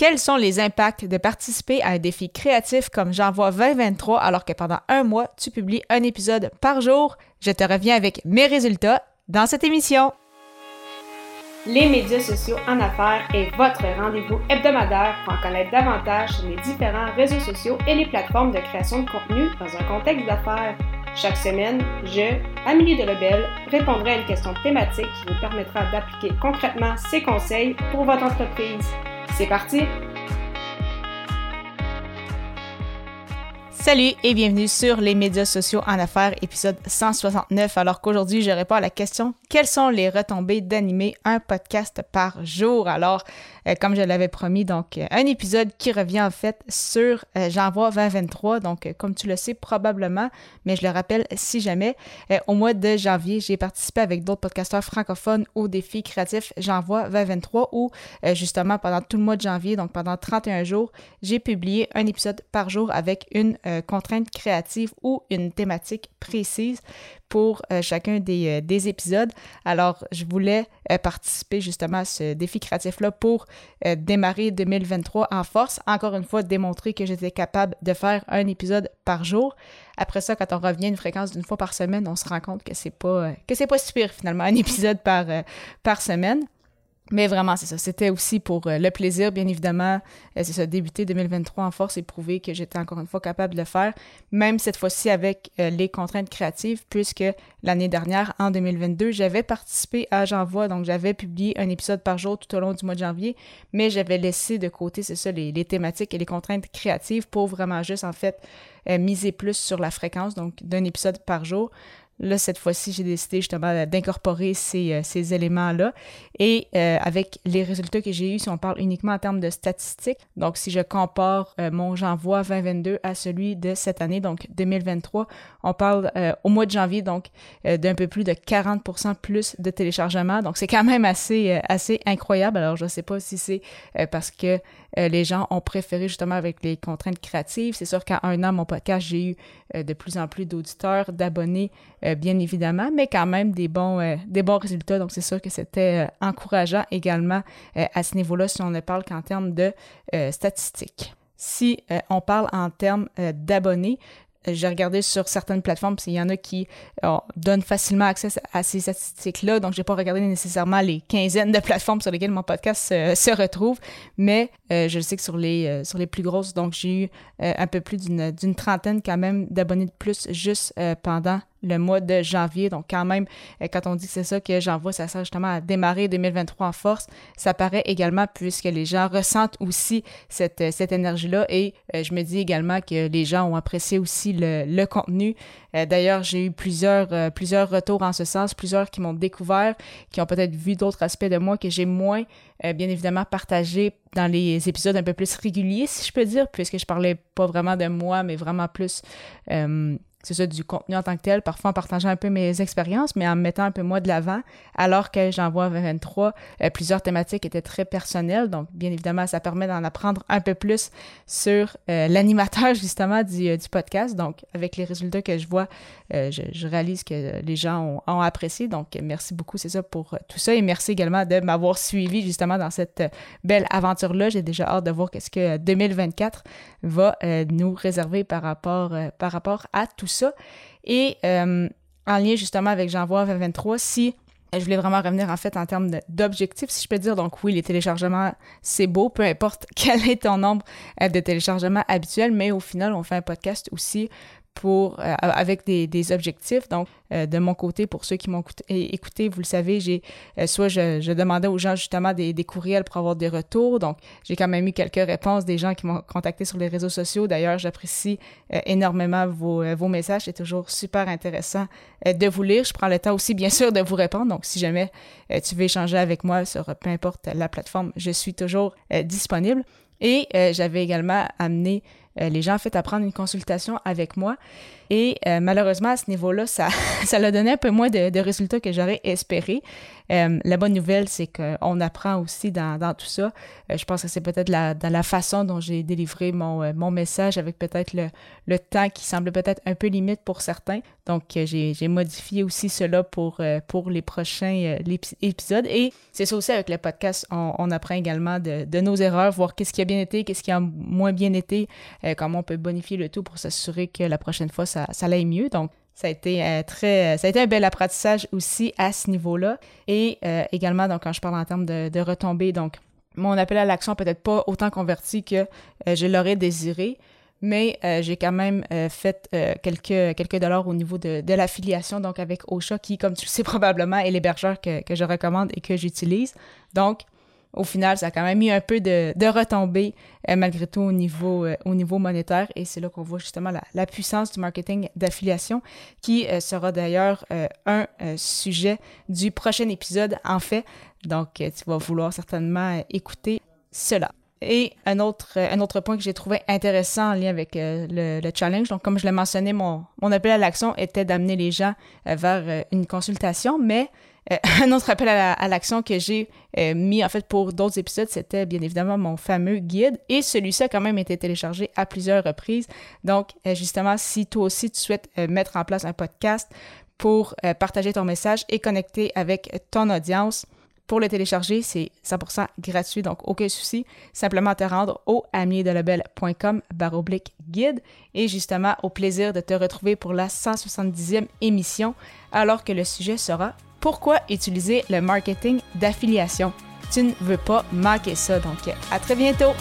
Quels sont les impacts de participer à un défi créatif comme J'envoie 2023 alors que pendant un mois, tu publies un épisode par jour? Je te reviens avec mes résultats dans cette émission. Les médias sociaux en affaires est votre rendez-vous hebdomadaire pour en connaître davantage sur les différents réseaux sociaux et les plateformes de création de contenu dans un contexte d'affaires. Chaque semaine, je, Amélie Delebel, répondrai à une question thématique qui vous permettra d'appliquer concrètement ces conseils pour votre entreprise. C'est parti! Salut et bienvenue sur les médias sociaux en affaires, épisode 169. Alors qu'aujourd'hui, je réponds à la question quelles sont les retombées d'animer un podcast par jour? Alors, euh, comme je l'avais promis, donc euh, un épisode qui revient en fait sur euh, J'envoie 2023. Donc, comme tu le sais probablement, mais je le rappelle si jamais, au mois de janvier, j'ai participé avec d'autres podcasteurs francophones au défi créatif J'envoie 2023 où justement pendant tout le mois de janvier, donc pendant 31 jours, j'ai publié un épisode par jour avec une contrainte créative ou une thématique précise pour euh, chacun des, euh, des, épisodes. Alors, je voulais euh, participer justement à ce défi créatif-là pour démarrer 2023 en force. Encore une fois, démontrer que j'étais capable de faire un épisode par jour. Après ça, quand on revient à une fréquence d'une fois par semaine, on se rend compte que c'est pas que c'est pas super finalement un épisode par, par semaine. Mais vraiment, c'est ça. C'était aussi pour euh, le plaisir, bien évidemment. Euh, c'est ça, débuter 2023 en force et prouver que j'étais encore une fois capable de le faire, même cette fois-ci avec euh, les contraintes créatives, puisque l'année dernière, en 2022, j'avais participé à J'envoie, donc j'avais publié un épisode par jour tout au long du mois de janvier, mais j'avais laissé de côté, c'est ça, les, les, thématiques et les contraintes créatives pour vraiment juste, en fait, miser plus sur la fréquence, donc d'un épisode par jour. Là, cette fois-ci, j'ai décidé justement d'incorporer ces, euh, ces éléments-là. Et euh, avec les résultats que j'ai eus, si on parle uniquement en termes de statistiques, donc si je compare euh, mon J'envoie 2022 à celui de cette année, donc 2023, on parle au mois de janvier, donc d'un peu plus de 40% plus de téléchargements. Donc c'est quand même assez, assez incroyable. Alors je ne sais pas si c'est parce que les gens ont préféré justement avec les contraintes créatives. C'est sûr qu'à un an, mon podcast, j'ai eu de plus en plus d'auditeurs, d'abonnés euh, bien évidemment, mais quand même des bons, euh, des bons résultats. Donc, c'est sûr que c'était euh, encourageant également à ce niveau-là si on ne parle qu'en termes de statistiques. Si on parle en termes d'abonnés, j'ai regardé sur certaines plateformes, il y en a qui donnent facilement accès à ces statistiques-là, donc je n'ai pas regardé nécessairement les quinzaines de plateformes sur lesquelles mon podcast se, retrouve, mais je sais que sur les, sur les plus grosses, donc j'ai eu un peu plus d'une trentaine quand même d'abonnés de plus juste pendant le mois de janvier. Donc, quand même, euh, quand on dit que c'est ça que j'envoie, ça sert justement à démarrer 2023 en force. Ça paraît également puisque les gens ressentent aussi cette, euh, énergie-là et euh, je me dis également que les gens ont apprécié aussi le, contenu. D'ailleurs, j'ai eu plusieurs, plusieurs retours en ce sens, plusieurs qui m'ont découvert, qui ont peut-être vu d'autres aspects de moi que j'ai moins, bien évidemment, partagé dans les épisodes un peu plus réguliers, si je peux dire, puisque je parlais pas vraiment de moi, mais vraiment plus c'est ça, du contenu en tant que tel, parfois en partageant un peu mes expériences, mais en me mettant un peu moi de l'avant, alors que j'envoie 23, euh, plusieurs thématiques étaient très personnelles, donc bien évidemment, ça permet d'en apprendre un peu plus sur euh, l'animateur justement du, euh, du, podcast, donc avec les résultats que je vois, je, je, réalise que les gens ont, ont apprécié, donc merci beaucoup, c'est ça pour tout ça, et merci également de m'avoir suivi justement dans cette belle aventure-là, j'ai déjà hâte de voir qu'est-ce que 2024 va nous réserver par rapport, par rapport à tout ça. Et euh, en lien justement avec J'envoie 2023, si je voulais vraiment revenir en fait en termes d'objectifs, si je peux dire. Donc oui, les téléchargements, c'est beau, peu importe quel est ton nombre euh, de téléchargements habituels, mais au final, on fait un podcast aussi euh, avec des, objectifs. Donc, euh, de mon côté, pour ceux qui m'ont écouté, vous le savez, j'ai euh, soit je, demandais aux gens justement des, courriels pour avoir des retours. Donc, j'ai quand même eu quelques réponses des gens qui m'ont contacté sur les réseaux sociaux. D'ailleurs, j'apprécie énormément vos, messages. C'est toujours super intéressant de vous lire. Je prends le temps aussi, bien sûr, de vous répondre. Donc, si jamais tu veux échanger avec moi sur peu importe la plateforme, je suis toujours disponible. Et j'avais également amené les gens, en fait, à prendre une consultation avec moi. Et euh, malheureusement, à ce niveau-là, ça, ça a donné un peu moins de, résultats que j'aurais espéré. Euh, la bonne nouvelle, c'est qu'on apprend aussi dans, tout ça. je pense que c'est peut-être dans la façon dont j'ai délivré mon, message avec peut-être le, temps qui semble peut-être un peu limite pour certains. Donc, j'ai modifié aussi cela pour, pour les prochains épisodes. Et c'est ça aussi avec le podcast, on, apprend également de, nos erreurs, voir qu'est-ce qui a bien été, qu'est-ce qui a moins bien été, comment on peut bonifier le tout pour s'assurer que la prochaine fois, ça, ça mieux. Donc, ça a été euh, très, ça a été un bel apprentissage aussi à ce niveau-là. Et euh, également, donc, quand je parle en termes de, de retombées, donc, mon appel à l'action peut-être pas autant converti que euh, je l'aurais désiré, mais j'ai quand même fait quelques, quelques dollars au niveau de, de l'affiliation, donc avec Ocha, qui, comme tu le sais probablement, est l'hébergeur que, que je recommande et que j'utilise. Donc, au final, ça a quand même mis un peu de, de retombées euh, malgré tout au niveau, euh, au niveau monétaire. Et c'est là qu'on voit justement la, la, puissance du marketing d'affiliation, qui euh, sera d'ailleurs un sujet du prochain épisode, en fait. Donc, tu vas vouloir certainement écouter cela. Et un autre, un autre point que j'ai trouvé intéressant en lien avec le, le, challenge, donc comme je l'ai mentionné, mon, mon appel à l'action était d'amener les gens vers une consultation, mais euh, un autre appel à l'action que j'ai euh, mis en fait pour d'autres épisodes, c'était bien évidemment mon fameux guide et celui-ci a quand même été téléchargé à plusieurs reprises. Donc euh, justement, si toi aussi tu souhaites mettre en place un podcast pour partager ton message et connecter avec ton audience, pour le télécharger, c'est 100% gratuit, donc aucun souci. Simplement te rendre au amierdelabel.com baroblique guide et justement au plaisir de te retrouver pour la 170e émission alors que le sujet sera pourquoi utiliser le marketing d'affiliation. Tu ne veux pas manquer ça. Donc, à très bientôt!